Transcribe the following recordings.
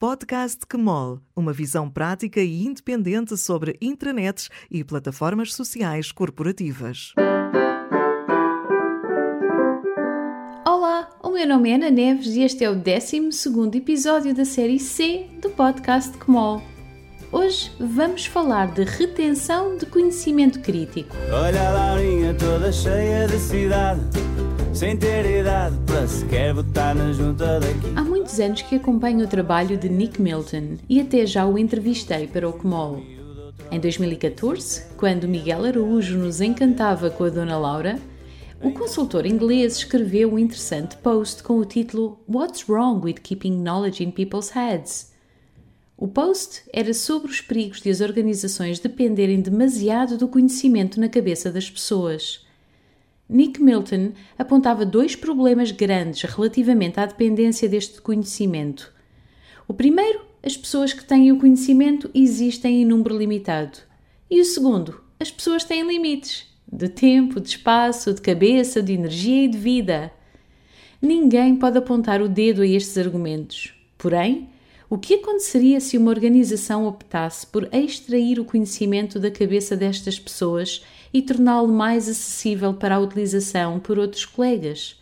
Podcast QMOL, uma visão prática e independente sobre intranets e plataformas sociais corporativas. Olá, o meu nome é Ana Neves e este é o 12 episódio da série C do podcast QMOL. Hoje vamos falar de retenção de conhecimento crítico. Olha a Laurinha toda cheia de cidade sem ter idade para sequer botar na junta daqui. Há muitos anos que acompanho o trabalho de Nick Milton e até já o entrevistei para o Comol. Em 2014, quando Miguel Araújo nos encantava com a Dona Laura, o consultor inglês escreveu um interessante post com o título What's Wrong with Keeping Knowledge in People's Heads? O post era sobre os perigos de as organizações dependerem demasiado do conhecimento na cabeça das pessoas. Nick Milton apontava dois problemas grandes relativamente à dependência deste conhecimento. O primeiro, as pessoas que têm o conhecimento existem em número limitado. E o segundo, as pessoas têm limites de tempo, de espaço, de cabeça, de energia e de vida. Ninguém pode apontar o dedo a estes argumentos. Porém, o que aconteceria se uma organização optasse por extrair o conhecimento da cabeça destas pessoas e torná-lo mais acessível para a utilização por outros colegas?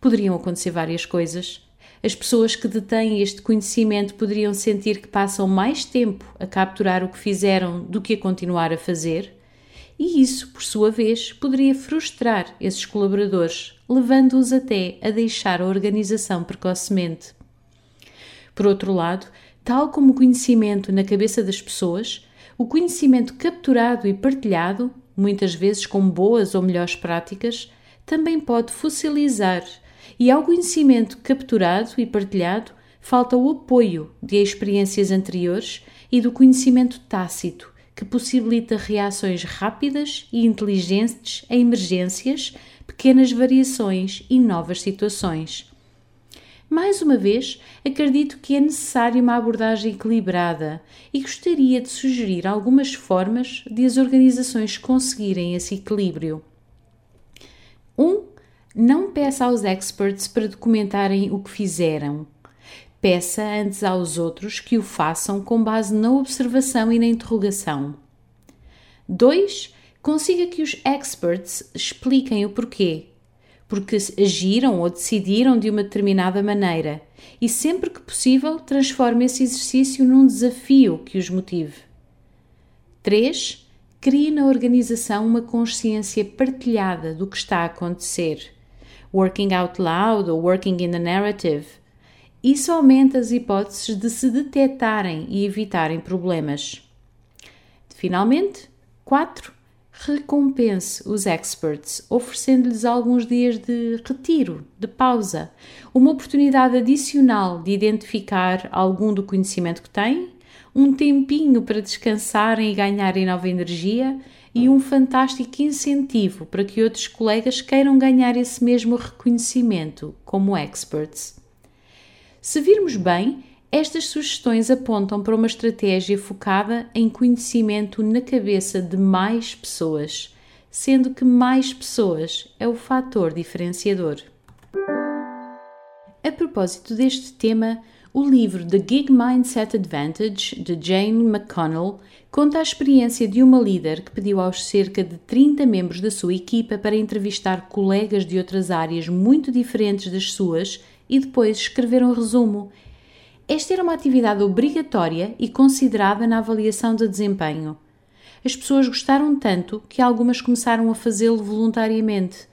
Poderiam acontecer várias coisas. As pessoas que detêm este conhecimento poderiam sentir que passam mais tempo a capturar o que fizeram do que a continuar a fazer, e isso, por sua vez, poderia frustrar esses colaboradores, levando-os até a deixar a organização precocemente. Por outro lado, tal como o conhecimento na cabeça das pessoas, o conhecimento capturado e partilhado, muitas vezes com boas ou melhores práticas, também pode fossilizar, e ao conhecimento capturado e partilhado falta o apoio de experiências anteriores e do conhecimento tácito, que possibilita reações rápidas e inteligentes a emergências, pequenas variações e novas situações. Mais uma vez, acredito que é necessária uma abordagem equilibrada e gostaria de sugerir algumas formas de as organizações conseguirem esse equilíbrio. 1. Um, não peça aos experts para documentarem o que fizeram. Peça antes aos outros que o façam com base na observação e na interrogação. 2. Consiga que os experts expliquem o porquê porque agiram ou decidiram de uma determinada maneira, e sempre que possível transforme esse exercício num desafio que os motive. 3. Crie na organização uma consciência partilhada do que está a acontecer. Working out loud ou working in the narrative. Isso aumenta as hipóteses de se detectarem e evitarem problemas. Finalmente, 4 recompense os experts, oferecendo-lhes alguns dias de retiro, de pausa, uma oportunidade adicional de identificar algum do conhecimento que têm, um tempinho para descansarem e ganharem nova energia e um fantástico incentivo para que outros colegas queiram ganhar esse mesmo reconhecimento como experts. Se virmos bem, estas sugestões apontam para uma estratégia focada em conhecimento na cabeça de mais pessoas, sendo que mais pessoas é o fator diferenciador. A propósito deste tema, o livro The Gig Mindset Advantage, de Jane McConnell, conta a experiência de uma líder que pediu aos cerca de 30 membros da sua equipa para entrevistar colegas de outras áreas muito diferentes das suas e depois escrever um resumo esta era uma atividade obrigatória e considerada na avaliação de desempenho. As pessoas gostaram tanto que algumas começaram a fazê-lo voluntariamente.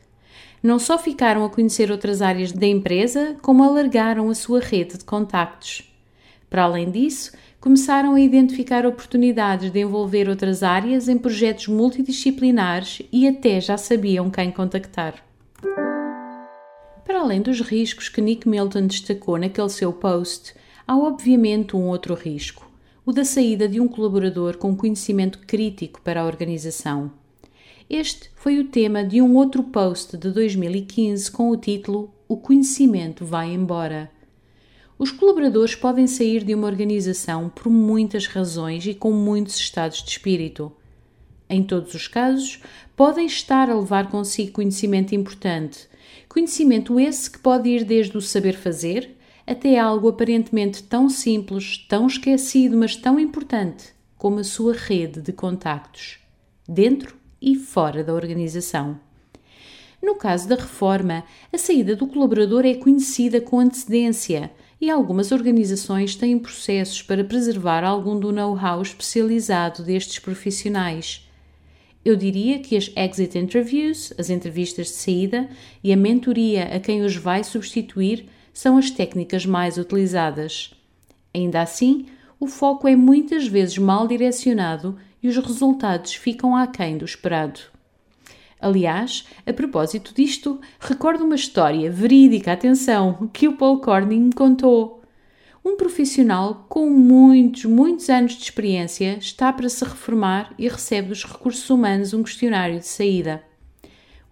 Não só ficaram a conhecer outras áreas da empresa, como alargaram a sua rede de contactos. Para além disso, começaram a identificar oportunidades de envolver outras áreas em projetos multidisciplinares e até já sabiam quem contactar. Para além dos riscos que Nick Milton destacou naquele seu post, Há obviamente um outro risco, o da saída de um colaborador com conhecimento crítico para a organização. Este foi o tema de um outro post de 2015 com o título O conhecimento vai embora. Os colaboradores podem sair de uma organização por muitas razões e com muitos estados de espírito. Em todos os casos, podem estar a levar consigo conhecimento importante, conhecimento esse que pode ir desde o saber fazer até algo aparentemente tão simples, tão esquecido, mas tão importante como a sua rede de contactos, dentro e fora da organização. No caso da reforma, a saída do colaborador é conhecida com antecedência e algumas organizações têm processos para preservar algum do know-how especializado destes profissionais. Eu diria que as exit interviews, as entrevistas de saída, e a mentoria a quem os vai substituir são as técnicas mais utilizadas. Ainda assim, o foco é muitas vezes mal direcionado e os resultados ficam aquém do esperado. Aliás, a propósito disto, recordo uma história verídica, atenção, que o Paul Corning me contou. Um profissional com muitos, muitos anos de experiência está para se reformar e recebe dos recursos humanos um questionário de saída.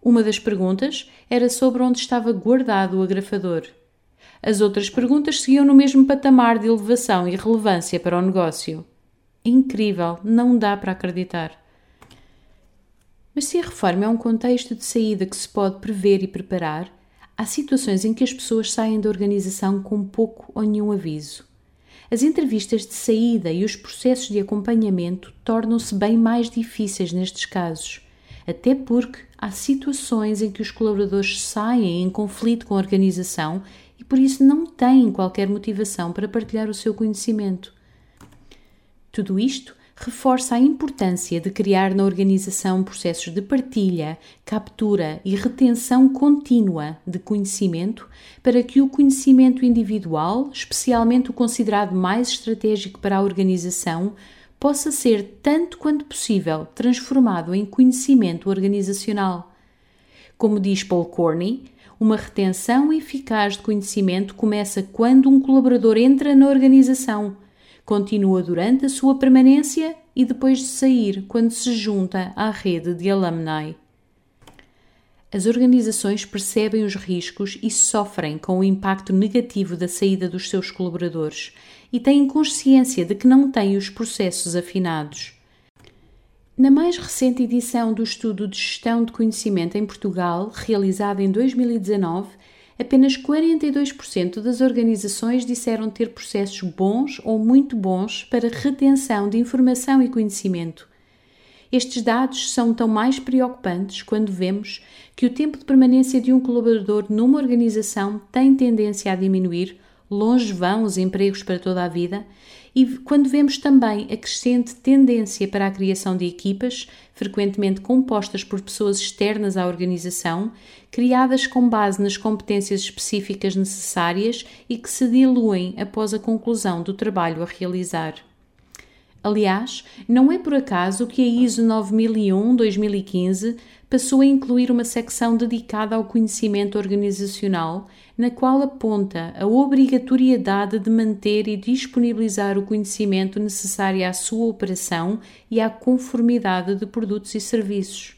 Uma das perguntas era sobre onde estava guardado o agrafador. As outras perguntas seguiam no mesmo patamar de elevação e relevância para o negócio. Incrível, não dá para acreditar. Mas se a reforma é um contexto de saída que se pode prever e preparar, há situações em que as pessoas saem da organização com pouco ou nenhum aviso. As entrevistas de saída e os processos de acompanhamento tornam-se bem mais difíceis nestes casos, até porque há situações em que os colaboradores saem em conflito com a organização e por isso não têm qualquer motivação para partilhar o seu conhecimento. Tudo isto reforça a importância de criar na organização processos de partilha, captura e retenção contínua de conhecimento para que o conhecimento individual, especialmente o considerado mais estratégico para a organização, possa ser, tanto quanto possível, transformado em conhecimento organizacional. Como diz Paul Corney, uma retenção eficaz de conhecimento começa quando um colaborador entra na organização, continua durante a sua permanência e depois de sair, quando se junta à rede de alumni. As organizações percebem os riscos e sofrem com o impacto negativo da saída dos seus colaboradores e têm consciência de que não têm os processos afinados. Na mais recente edição do estudo de gestão de conhecimento em Portugal, realizado em 2019, apenas 42% das organizações disseram ter processos bons ou muito bons para retenção de informação e conhecimento. Estes dados são tão mais preocupantes quando vemos que o tempo de permanência de um colaborador numa organização tem tendência a diminuir, longe vão os empregos para toda a vida e quando vemos também a crescente tendência para a criação de equipas, frequentemente compostas por pessoas externas à organização, criadas com base nas competências específicas necessárias e que se diluem após a conclusão do trabalho a realizar. Aliás, não é por acaso que a ISO 9001-2015 passou a incluir uma secção dedicada ao conhecimento organizacional, na qual aponta a obrigatoriedade de manter e disponibilizar o conhecimento necessário à sua operação e à conformidade de produtos e serviços.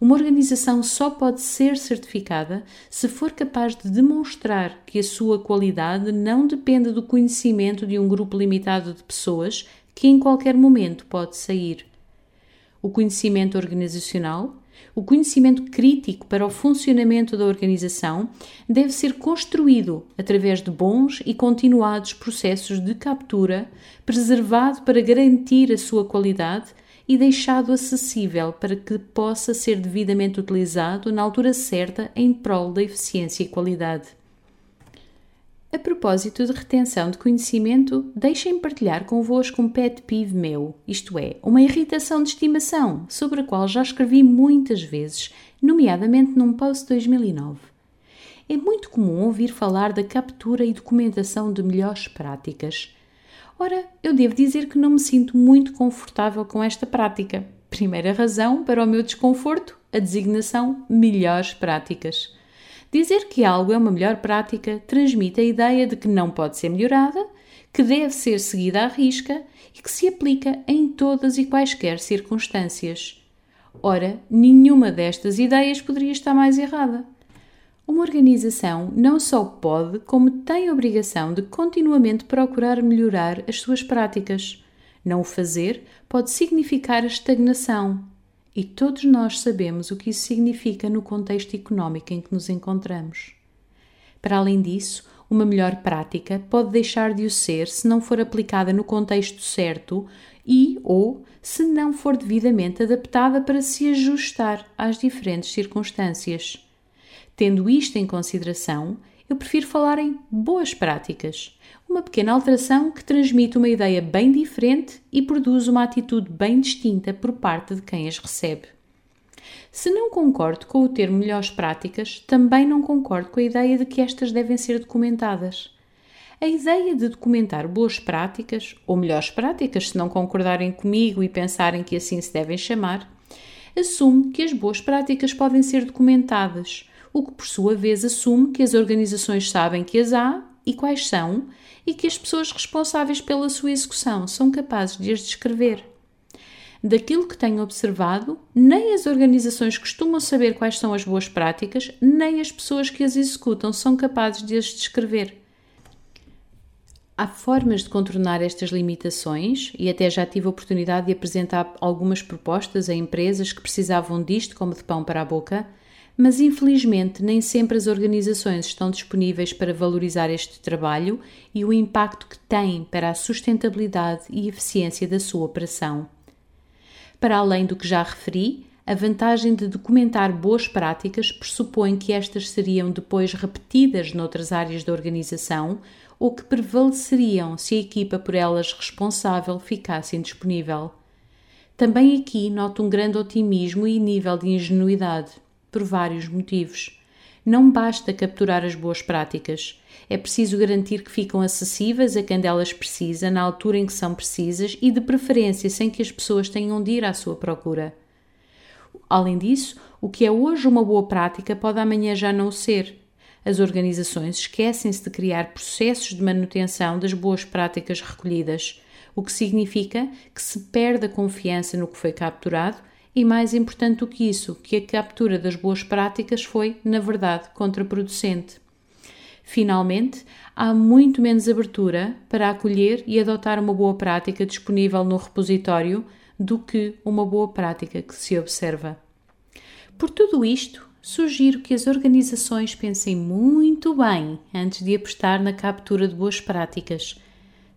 Uma organização só pode ser certificada se for capaz de demonstrar que a sua qualidade não depende do conhecimento de um grupo limitado de pessoas que em qualquer momento pode sair. O conhecimento organizacional, o conhecimento crítico para o funcionamento da organização, deve ser construído através de bons e continuados processos de captura, preservado para garantir a sua qualidade e deixado acessível para que possa ser devidamente utilizado na altura certa em prol da eficiência e qualidade. A propósito de retenção de conhecimento, deixem-me partilhar convosco um pet peeve meu, isto é, uma irritação de estimação, sobre a qual já escrevi muitas vezes, nomeadamente num post 2009. É muito comum ouvir falar da captura e documentação de melhores práticas. Ora, eu devo dizer que não me sinto muito confortável com esta prática. Primeira razão para o meu desconforto, a designação melhores práticas. Dizer que algo é uma melhor prática transmite a ideia de que não pode ser melhorada, que deve ser seguida à risca e que se aplica em todas e quaisquer circunstâncias. Ora, nenhuma destas ideias poderia estar mais errada. Uma organização não só pode, como tem a obrigação de continuamente procurar melhorar as suas práticas. Não o fazer pode significar a estagnação, e todos nós sabemos o que isso significa no contexto económico em que nos encontramos. Para além disso, Uma melhor prática pode deixar de o ser se não for aplicada no contexto certo e ou se não for devidamente adaptada para se ajustar às diferentes circunstâncias. Tendo isto em consideração, eu prefiro falar em boas práticas, uma pequena alteração que transmite uma ideia bem diferente e produz uma atitude bem distinta por parte de quem as recebe. Se não concordo com o termo melhores práticas, também não concordo com a ideia de que estas devem ser documentadas. A ideia de documentar boas práticas, ou melhores práticas, se não concordarem comigo e pensarem que assim se devem chamar, assume que as boas práticas podem ser documentadas, o que por sua vez assume que as organizações sabem que as há e quais são, e que as pessoas responsáveis pela sua execução são capazes de as descrever. Daquilo que tenho observado, nem as organizações costumam saber quais são as boas práticas, nem as pessoas que as executam são capazes de as descrever. Há formas de contornar estas limitações e até já tive a oportunidade de apresentar algumas propostas a empresas que precisavam disto como de pão para a boca mas infelizmente nem sempre as organizações estão disponíveis para valorizar este trabalho e o impacto que tem para a sustentabilidade e eficiência da sua operação. Para além do que já referi, a vantagem de documentar boas práticas pressupõe que estas seriam depois repetidas noutras áreas da organização ou que prevaleceriam se a equipa por elas responsável ficasse indisponível. Também aqui noto um grande otimismo e nível de ingenuidade por vários motivos. Não basta capturar as boas práticas, é preciso garantir que ficam acessíveis a quem delas precisa, na altura em que são precisas e, de preferência, sem que as pessoas tenham de ir à sua procura. Além disso, o que é hoje uma boa prática pode amanhã já não ser. As organizações esquecem-se de criar processos de manutenção das boas práticas recolhidas, o que significa que se perde a confiança no que foi capturado e mais importante do que isso, que a captura das boas práticas foi, na verdade, contraproducente. Finalmente, há muito menos abertura para acolher e adotar uma boa prática disponível no repositório do que uma boa prática que se observa. Por tudo isto, sugiro que as organizações pensem muito bem antes de apostar na captura de boas práticas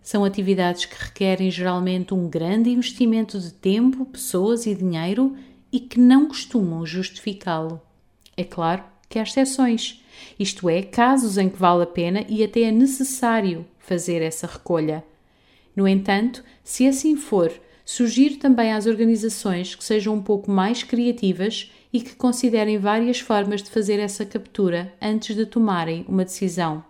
são atividades que requerem geralmente um grande investimento de tempo, pessoas e dinheiro e que não costumam justificá-lo. É claro que há exceções, isto é, casos em que vale a pena e até é necessário fazer essa recolha. No entanto, se assim for, sugiro também às organizações que sejam um pouco mais criativas e que considerem várias formas de fazer essa captura antes de tomarem uma decisão.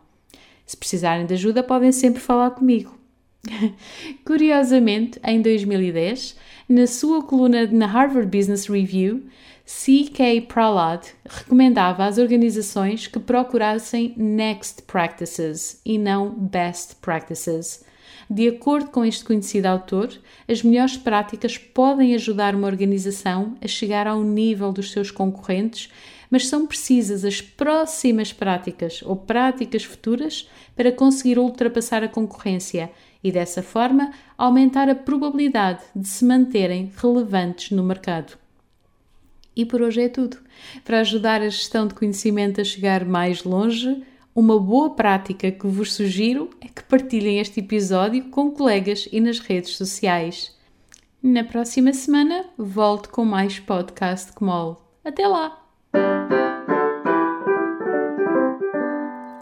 Se precisarem de ajuda, podem sempre falar comigo. Curiosamente, em 2010, na sua coluna na Harvard Business Review, C.K. Prahlad recomendava às organizações que procurassem next practices e não best practices. De acordo com este conhecido autor, as melhores práticas podem ajudar uma organização a chegar ao nível dos seus concorrentes, mas são precisas as próximas práticas ou práticas futuras para conseguir ultrapassar a concorrência e dessa forma aumentar a probabilidade de se manterem relevantes no mercado. E por hoje é tudo. Para ajudar a gestão de conhecimento a chegar mais longe, uma boa prática que vos sugiro é que partilhem este episódio com colegas e nas redes sociais. Na próxima semana volto com mais podcast Kmol. Até lá!